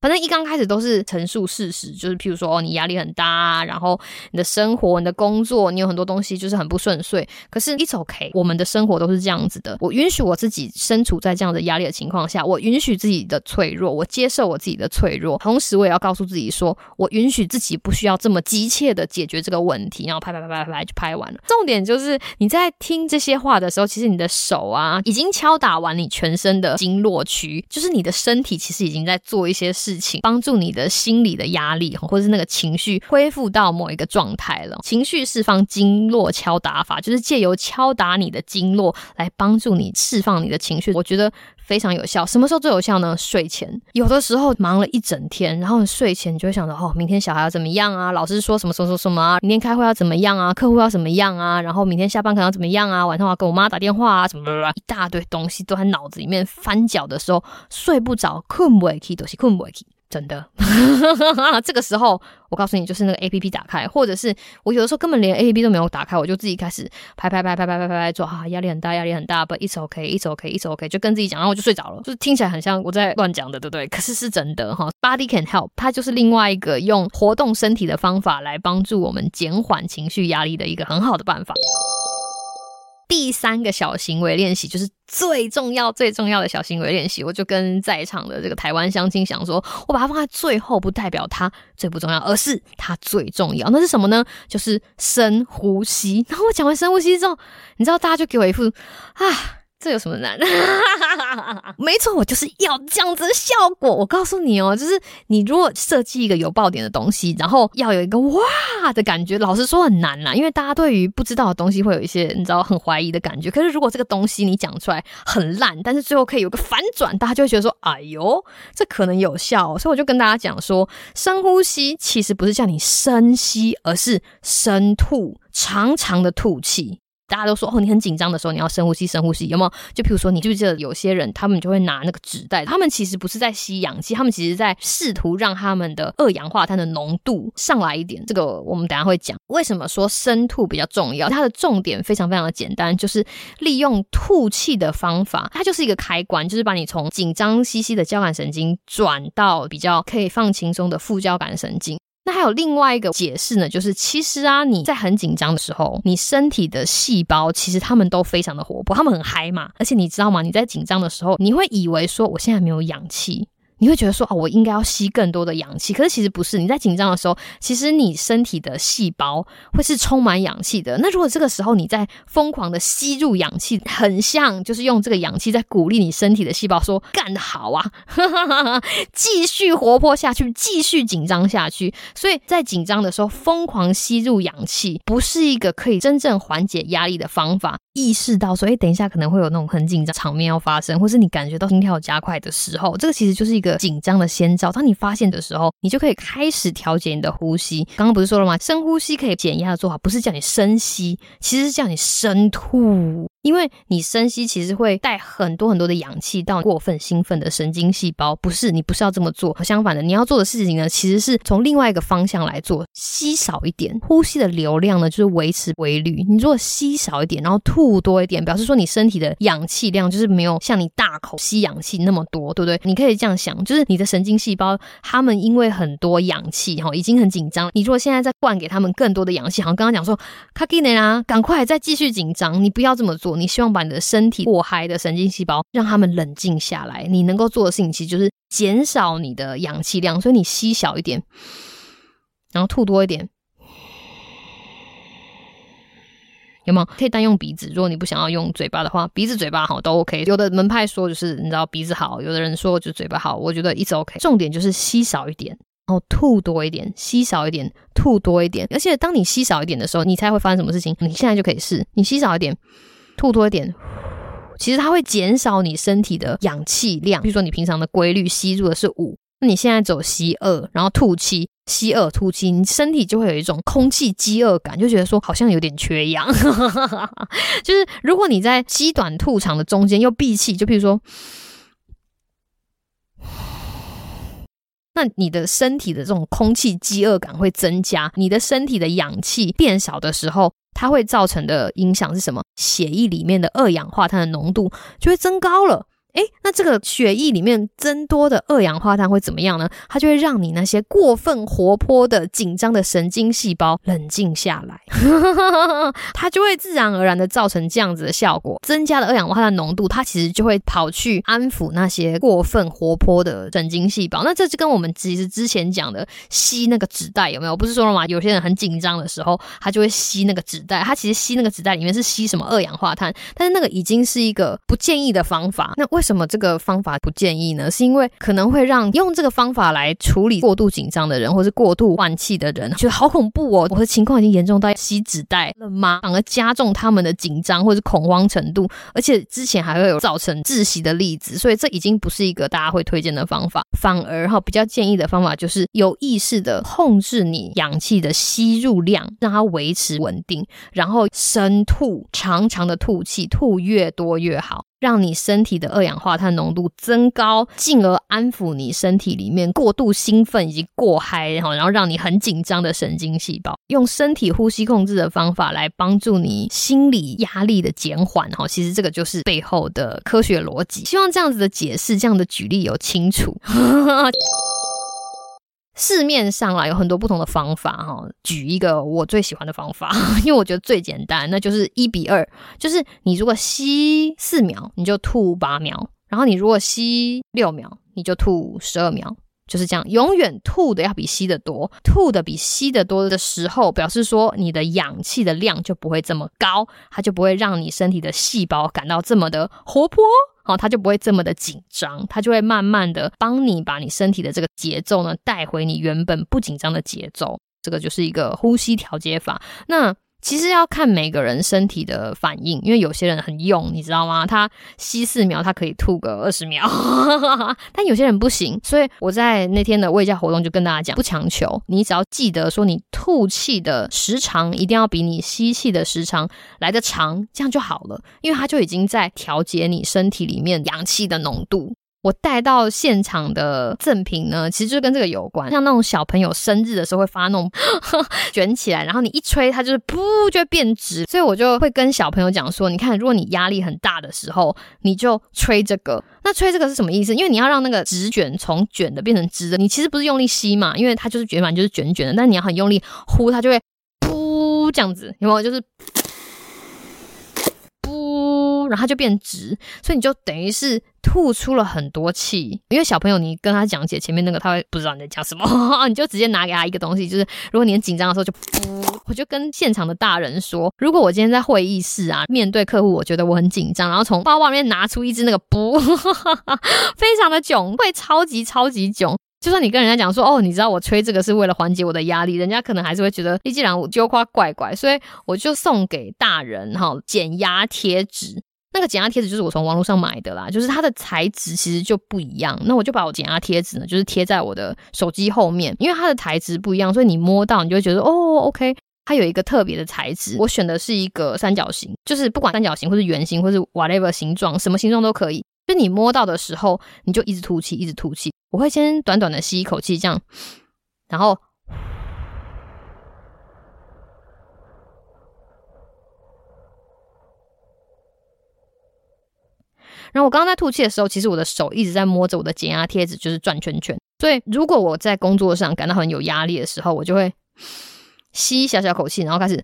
反正一刚开始都是陈述事实，就是譬如说，哦，你压力很大，然后你的生活、你的工作，你有很多东西就是很不顺遂。可是，it's OK，我们的生活都是这样子的。我允许我自己身处在这样的压力的情况下，我允许自己的脆弱，我接受我自己的脆弱。同时，我也要告诉自己说，我允许自己不需要这么急切的解决这个问题，然后拍拍拍拍拍就拍完了。重点就是你在听这些话的时候，其实你的手啊已经敲打完你全身的经络区，就是你的身体其实已经在做一些事。事情帮助你的心理的压力，或者是那个情绪恢复到某一个状态了。情绪释放经络敲打法，就是借由敲打你的经络来帮助你释放你的情绪。我觉得非常有效。什么时候最有效呢？睡前。有的时候忙了一整天，然后睡前就会想着哦，明天小孩要怎么样啊？老师说什么什么什么啊？明天开会要怎么样啊？客户要怎么样啊？然后明天下班可能要怎么样啊？晚上我要跟我妈打电话啊？什么什么，一大堆东西都在脑子里面翻搅的时候，睡不着，困不起，都是困不起。真的，这个时候我告诉你，就是那个 A P P 打开，或者是我有的时候根本连 A P P 都没有打开，我就自己开始拍拍拍拍拍拍拍拍做啊，压力很大，压力很大，But it's okay, it's okay, it's okay，就跟自己讲，然后我就睡着了，就是听起来很像我在乱讲的，对不对？可是是真的哈，Body can help，它就是另外一个用活动身体的方法来帮助我们减缓情绪压力的一个很好的办法。第三个小行为练习就是最重要、最重要的小行为练习，我就跟在场的这个台湾相亲想说，我把它放在最后，不代表它最不重要，而是它最重要。那是什么呢？就是深呼吸。然后我讲完深呼吸之后，你知道大家就给我一副啊。这有什么难？没错，我就是要这样子的效果。我告诉你哦，就是你如果设计一个有爆点的东西，然后要有一个哇的感觉，老实说很难啦，因为大家对于不知道的东西会有一些你知道很怀疑的感觉。可是如果这个东西你讲出来很烂，但是最后可以有个反转，大家就会觉得说，哎呦，这可能有效。所以我就跟大家讲说，深呼吸其实不是叫你深吸，而是深吐，长长的吐气。大家都说哦，你很紧张的时候，你要深呼吸，深呼吸，有没有？就比如说，你记不记得有些人，他们就会拿那个纸袋，他们其实不是在吸氧气，他们其实在试图让他们的二氧化碳的浓度上来一点。这个我们等下会讲，为什么说深吐比较重要？它的重点非常非常的简单，就是利用吐气的方法，它就是一个开关，就是把你从紧张兮兮的交感神经转到比较可以放轻松的副交感神经。还有另外一个解释呢，就是其实啊，你在很紧张的时候，你身体的细胞其实他们都非常的活泼，他们很嗨嘛。而且你知道吗？你在紧张的时候，你会以为说我现在没有氧气。你会觉得说啊，我应该要吸更多的氧气，可是其实不是。你在紧张的时候，其实你身体的细胞会是充满氧气的。那如果这个时候你在疯狂的吸入氧气，很像就是用这个氧气在鼓励你身体的细胞说干得好啊，继续活泼下去，继续紧张下去。所以在紧张的时候疯狂吸入氧气，不是一个可以真正缓解压力的方法。意识到说，哎，等一下可能会有那种很紧张场面要发生，或是你感觉到心跳加快的时候，这个其实就是一个。紧张的先兆，当你发现的时候，你就可以开始调节你的呼吸。刚刚不是说了吗？深呼吸可以减压的做法，不是叫你深吸，其实是叫你深吐。因为你深吸其实会带很多很多的氧气到过分兴奋的神经细胞，不是，你不是要这么做。相反的，你要做的事情呢，其实是从另外一个方向来做，吸少一点，呼吸的流量呢就是维持规律。你如果吸少一点，然后吐多一点，表示说你身体的氧气量就是没有像你大口吸氧气那么多，对不对？你可以这样想，就是你的神经细胞，他们因为很多氧气哈，已经很紧张。你如果现在再灌给他们更多的氧气，好像刚刚讲说，卡基内啦，赶快再继续紧张，你不要这么做。你希望把你的身体过嗨的神经细胞，让他们冷静下来。你能够做的事情，其实就是减少你的氧气量，所以你吸小一点，然后吐多一点，有没有？可以单用鼻子，如果你不想要用嘴巴的话，鼻子、嘴巴好都 OK。有的门派说就是你知道鼻子好，有的人说就嘴巴好，我觉得一直 OK。重点就是吸少一点。然后吐多一点，吸少一点，吐多一点。而且当你吸少一点的时候，你猜会发生什么事情？你现在就可以试，你吸少一点，吐多一点，其实它会减少你身体的氧气量。比如说你平常的规律吸入的是五，那你现在走吸二，然后吐气，吸二吐气，你身体就会有一种空气饥饿感，就觉得说好像有点缺氧。就是如果你在吸短吐长的中间又闭气，就比如说。那你的身体的这种空气饥饿感会增加，你的身体的氧气变少的时候，它会造成的影响是什么？血液里面的二氧化碳的浓度就会增高了。诶，那这个血液里面增多的二氧化碳会怎么样呢？它就会让你那些过分活泼的紧张的神经细胞冷静下来，它就会自然而然的造成这样子的效果。增加了二氧化碳浓度，它其实就会跑去安抚那些过分活泼的神经细胞。那这就跟我们其实之前讲的吸那个纸袋有没有？不是说了吗？有些人很紧张的时候，他就会吸那个纸袋。他其实吸那个纸袋里面是吸什么二氧化碳？但是那个已经是一个不建议的方法。那为什么这个方法不建议呢？是因为可能会让用这个方法来处理过度紧张的人，或是过度换气的人，觉得好恐怖哦！我的情况已经严重到吸纸袋了吗？反而加重他们的紧张或者恐慌程度，而且之前还会有造成窒息的例子，所以这已经不是一个大家会推荐的方法。反而哈，比较建议的方法就是有意识的控制你氧气的吸入量，让它维持稳定，然后深吐，长长的吐气，吐越多越好。让你身体的二氧化碳浓度增高，进而安抚你身体里面过度兴奋以及过嗨，然后然后让你很紧张的神经细胞，用身体呼吸控制的方法来帮助你心理压力的减缓。哈，其实这个就是背后的科学逻辑。希望这样子的解释，这样的举例有清楚。市面上啦有很多不同的方法哈，举一个我最喜欢的方法，因为我觉得最简单，那就是一比二，就是你如果吸四秒，你就吐八秒，然后你如果吸六秒，你就吐十二秒，就是这样，永远吐的要比吸的多，吐的比吸的多的时候，表示说你的氧气的量就不会这么高，它就不会让你身体的细胞感到这么的活泼。好，它就不会这么的紧张，它就会慢慢的帮你把你身体的这个节奏呢带回你原本不紧张的节奏。这个就是一个呼吸调节法。那其实要看每个人身体的反应，因为有些人很用，你知道吗？他吸四秒，他可以吐个二十秒，但有些人不行。所以我在那天的卫教活动就跟大家讲，不强求，你只要记得说，你吐气的时长一定要比你吸气的时长来得长，这样就好了，因为它就已经在调节你身体里面氧气的浓度。我带到现场的赠品呢，其实就跟这个有关。像那种小朋友生日的时候会发那种 卷起来，然后你一吹，它就是噗就会变直。所以我就会跟小朋友讲说，你看，如果你压力很大的时候，你就吹这个。那吹这个是什么意思？因为你要让那个直卷从卷的变成直的。你其实不是用力吸嘛，因为它就是卷满就是卷卷的，但你要很用力呼，它就会噗这样子，有没有？就是噗。然后就变直，所以你就等于是吐出了很多气。因为小朋友，你跟他讲解前面那个，他会不知道你在讲什么，你就直接拿给他一个东西，就是如果你很紧张的时候就噗。我就跟现场的大人说，如果我今天在会议室啊，面对客户，我觉得我很紧张，然后从包包里面拿出一支那个噗，非常的囧，会超级超级囧。就算你跟人家讲说，哦，你知道我吹这个是为了缓解我的压力，人家可能还是会觉得，你既然我就夸怪怪，所以我就送给大人哈减压贴纸。那个减压贴纸就是我从网络上买的啦，就是它的材质其实就不一样。那我就把我减压贴纸呢，就是贴在我的手机后面，因为它的材质不一样，所以你摸到你就会觉得哦，OK，它有一个特别的材质。我选的是一个三角形，就是不管三角形或是圆形或是 whatever 形状，什么形状都可以。就你摸到的时候，你就一直吐气，一直吐气。我会先短短的吸一口气，这样，然后，然后我刚刚在吐气的时候，其实我的手一直在摸着我的减压贴纸，就是转圈圈。所以如果我在工作上感到很有压力的时候，我就会吸小小口气，然后开始。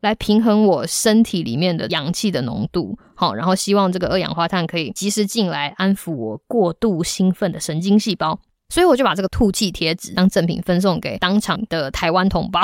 来平衡我身体里面的氧气的浓度，好，然后希望这个二氧化碳可以及时进来安抚我过度兴奋的神经细胞，所以我就把这个吐气贴纸当赠品分送给当场的台湾同胞。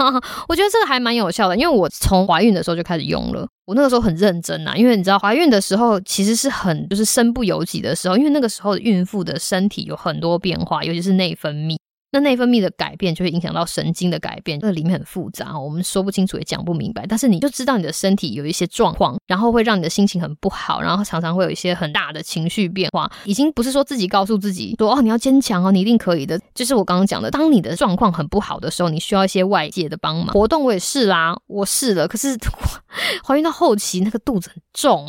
我觉得这个还蛮有效的，因为我从怀孕的时候就开始用了，我那个时候很认真呐，因为你知道怀孕的时候其实是很就是身不由己的时候，因为那个时候孕妇的身体有很多变化，尤其是内分泌。那内分泌的改变就会影响到神经的改变，这里面很复杂，我们说不清楚也讲不明白。但是你就知道你的身体有一些状况，然后会让你的心情很不好，然后常常会有一些很大的情绪变化。已经不是说自己告诉自己说哦，你要坚强哦，你一定可以的。就是我刚刚讲的，当你的状况很不好的时候，你需要一些外界的帮忙。活动我也试啦，我试了，可是 怀孕到后期那个肚子很重。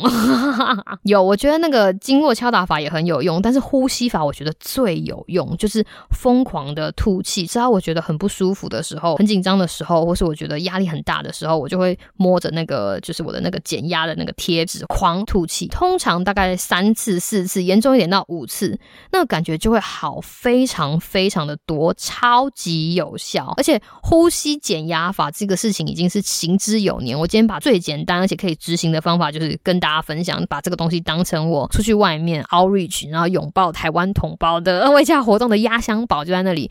有，我觉得那个经络敲打法也很有用，但是呼吸法我觉得最有用，就是疯狂的。吐气，只要我觉得很不舒服的时候，很紧张的时候，或是我觉得压力很大的时候，我就会摸着那个，就是我的那个减压的那个贴纸，狂吐气。通常大概三次、四次，严重一点到五次，那个感觉就会好非常非常的多，超级有效。而且呼吸减压法这个事情已经是行之有年。我今天把最简单而且可以执行的方法，就是跟大家分享，把这个东西当成我出去外面 outreach，然后拥抱台湾同胞的 卫教活动的压箱宝，就在那里。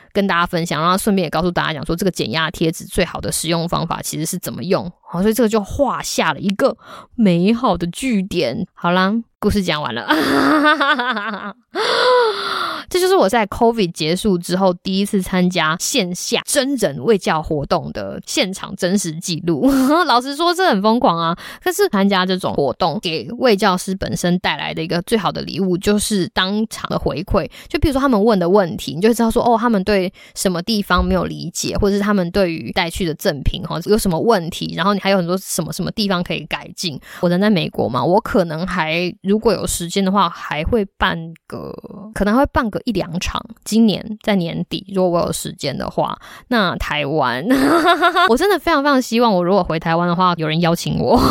跟大家分享，然后顺便也告诉大家讲说，这个减压贴纸最好的使用方法其实是怎么用，好，所以这个就画下了一个美好的句点。好啦，故事讲完了。这就是我在 COVID 结束之后第一次参加线下真人卫教活动的现场真实记录。老实说，这很疯狂啊！可是参加这种活动，给卫教师本身带来的一个最好的礼物，就是当场的回馈。就比如说他们问的问题，你就知道说，哦，他们对什么地方没有理解，或者是他们对于带去的赠品哈有什么问题，然后你还有很多什么什么地方可以改进。我人在美国嘛，我可能还如果有时间的话，还会办个，可能会办个。一两场，今年在年底，如果我有时间的话，那台湾，我真的非常非常希望，我如果回台湾的话，有人邀请我，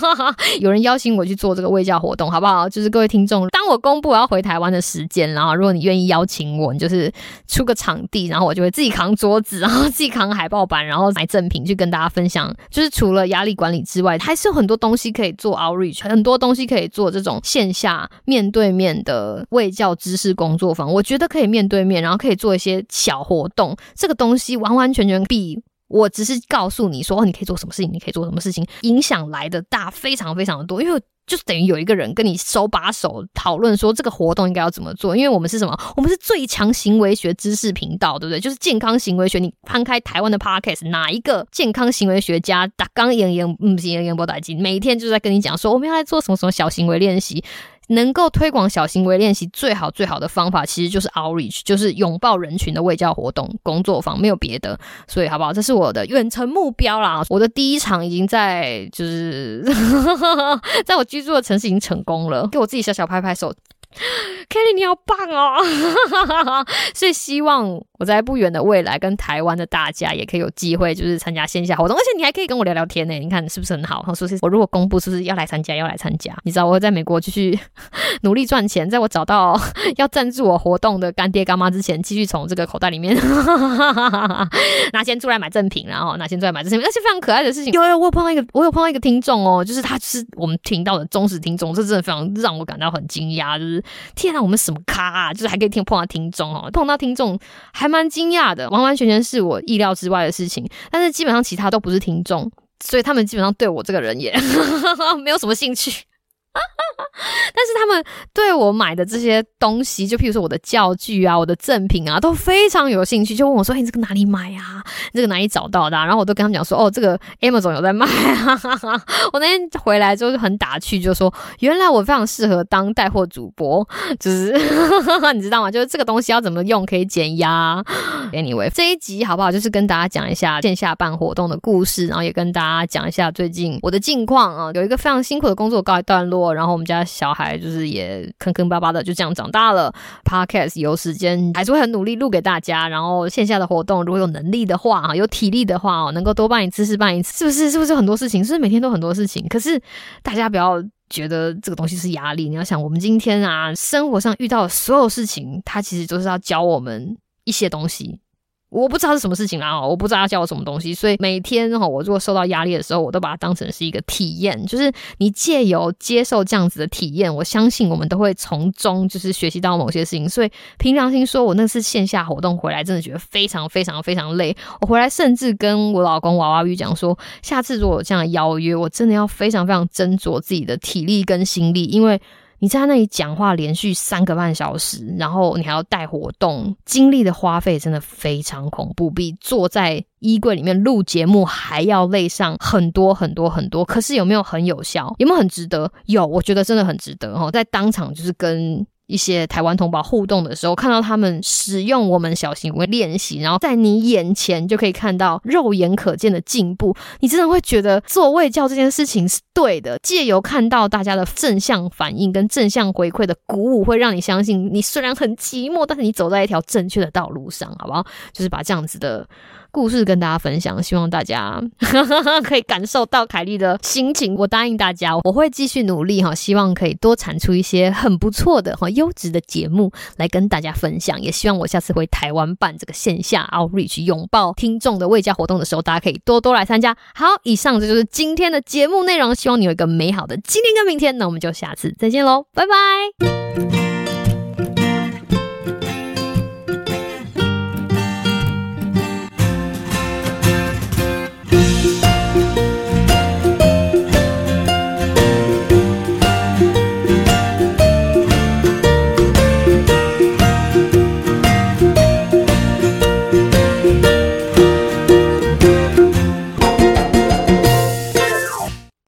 有人邀请我去做这个卫教活动，好不好？就是各位听众，当我公布我要回台湾的时间，然后如果你愿意邀请我，你就是出个场然后我就会自己扛桌子，然后自己扛海报板，然后买赠品去跟大家分享。就是除了压力管理之外，还是有很多东西可以做 outreach，很多东西可以做这种线下面对面的卫教知识工作坊。我觉得可以面对面，然后可以做一些小活动。这个东西完完全全比我只是告诉你说，哦，你可以做什么事情，你可以做什么事情，影响来的大非常非常的多。因为就是等于有一个人跟你手把手讨论说这个活动应该要怎么做，因为我们是什么？我们是最强行为学知识频道，对不对？就是健康行为学。你翻开台湾的 podcast，哪一个健康行为学家打刚言言嗯行赢赢波打金，每天就在跟你讲说我们要来做什么什么小行为练习。能够推广小行为练习最好最好的方法，其实就是 outreach，就是拥抱人群的卫教活动工作坊，没有别的。所以好不好？这是我的远程目标啦。我的第一场已经在，就是 在我居住的城市已经成功了，给我自己小小拍拍手。Kelly，你好棒哦！所以希望我在不远的未来跟台湾的大家也可以有机会，就是参加线下活动，而且你还可以跟我聊聊天呢。你看是不是很好？说是我如果公布是不是要来参加？要来参加？你知道我会在美国继续 努力赚钱，在我找到要赞助我活动的干爹干妈之前，继续从这个口袋里面拿钱出来买赠品，然后拿钱出来买赠品，而且非常可爱的事情。有有，我有碰到一个，我有碰到一个听众哦，就是他是我们听到的忠实听众，这真的非常让我感到很惊讶，就是。天啊，我们什么咖啊？就是还可以听碰到听众哦，碰到听众还蛮惊讶的，完完全全是我意料之外的事情。但是基本上其他都不是听众，所以他们基本上对我这个人也 没有什么兴趣。但是他们对我买的这些东西，就譬如说我的教具啊、我的赠品啊，都非常有兴趣，就问我说：“哎，你这个哪里买啊？这个哪里找到的？”然后我都跟他们讲说：“哦，这个 Amazon 有在卖啊。”我那天回来之后就很打趣，就说：“原来我非常适合当带货主播，就是 你知道吗？就是这个东西要怎么用可以减压。”Anyway，这一集好不好？就是跟大家讲一下线下办活动的故事，然后也跟大家讲一下最近我的近况啊。有一个非常辛苦的工作告一段落。然后我们家小孩就是也坑坑巴巴的就这样长大了。Podcast 有时间还是会很努力录给大家。然后线下的活动如果有能力的话啊，有体力的话哦，能够多办一次是办一次，是不是？是不是很多事情？是不是每天都很多事情？可是大家不要觉得这个东西是压力。你要想，我们今天啊，生活上遇到的所有事情，它其实都是要教我们一些东西。我不知道是什么事情啦，我不知道他教我什么东西，所以每天哈，我如果受到压力的时候，我都把它当成是一个体验，就是你借由接受这样子的体验，我相信我们都会从中就是学习到某些事情。所以凭良心说，我那次线下活动回来，真的觉得非常非常非常累。我回来甚至跟我老公娃娃鱼讲说，下次如果有这样的邀约，我真的要非常非常斟酌自己的体力跟心力，因为。你在那里讲话连续三个半小时，然后你还要带活动，精力的花费真的非常恐怖，比坐在衣柜里面录节目还要累上很多很多很多。可是有没有很有效？有没有很值得？有，我觉得真的很值得。哈，在当场就是跟。一些台湾同胞互动的时候，看到他们使用我们小行为练习，然后在你眼前就可以看到肉眼可见的进步，你真的会觉得做卫教这件事情是对的。借由看到大家的正向反应跟正向回馈的鼓舞，会让你相信你虽然很寂寞，但是你走在一条正确的道路上，好不好？就是把这样子的。故事跟大家分享，希望大家 可以感受到凯莉的心情。我答应大家，我会继续努力哈，希望可以多产出一些很不错的哈优质的节目来跟大家分享。也希望我下次回台湾办这个线下 outreach 拥抱听众的卫教活动的时候，大家可以多多来参加。好，以上这就是今天的节目内容，希望你有一个美好的今天跟明天。那我们就下次再见喽，拜拜。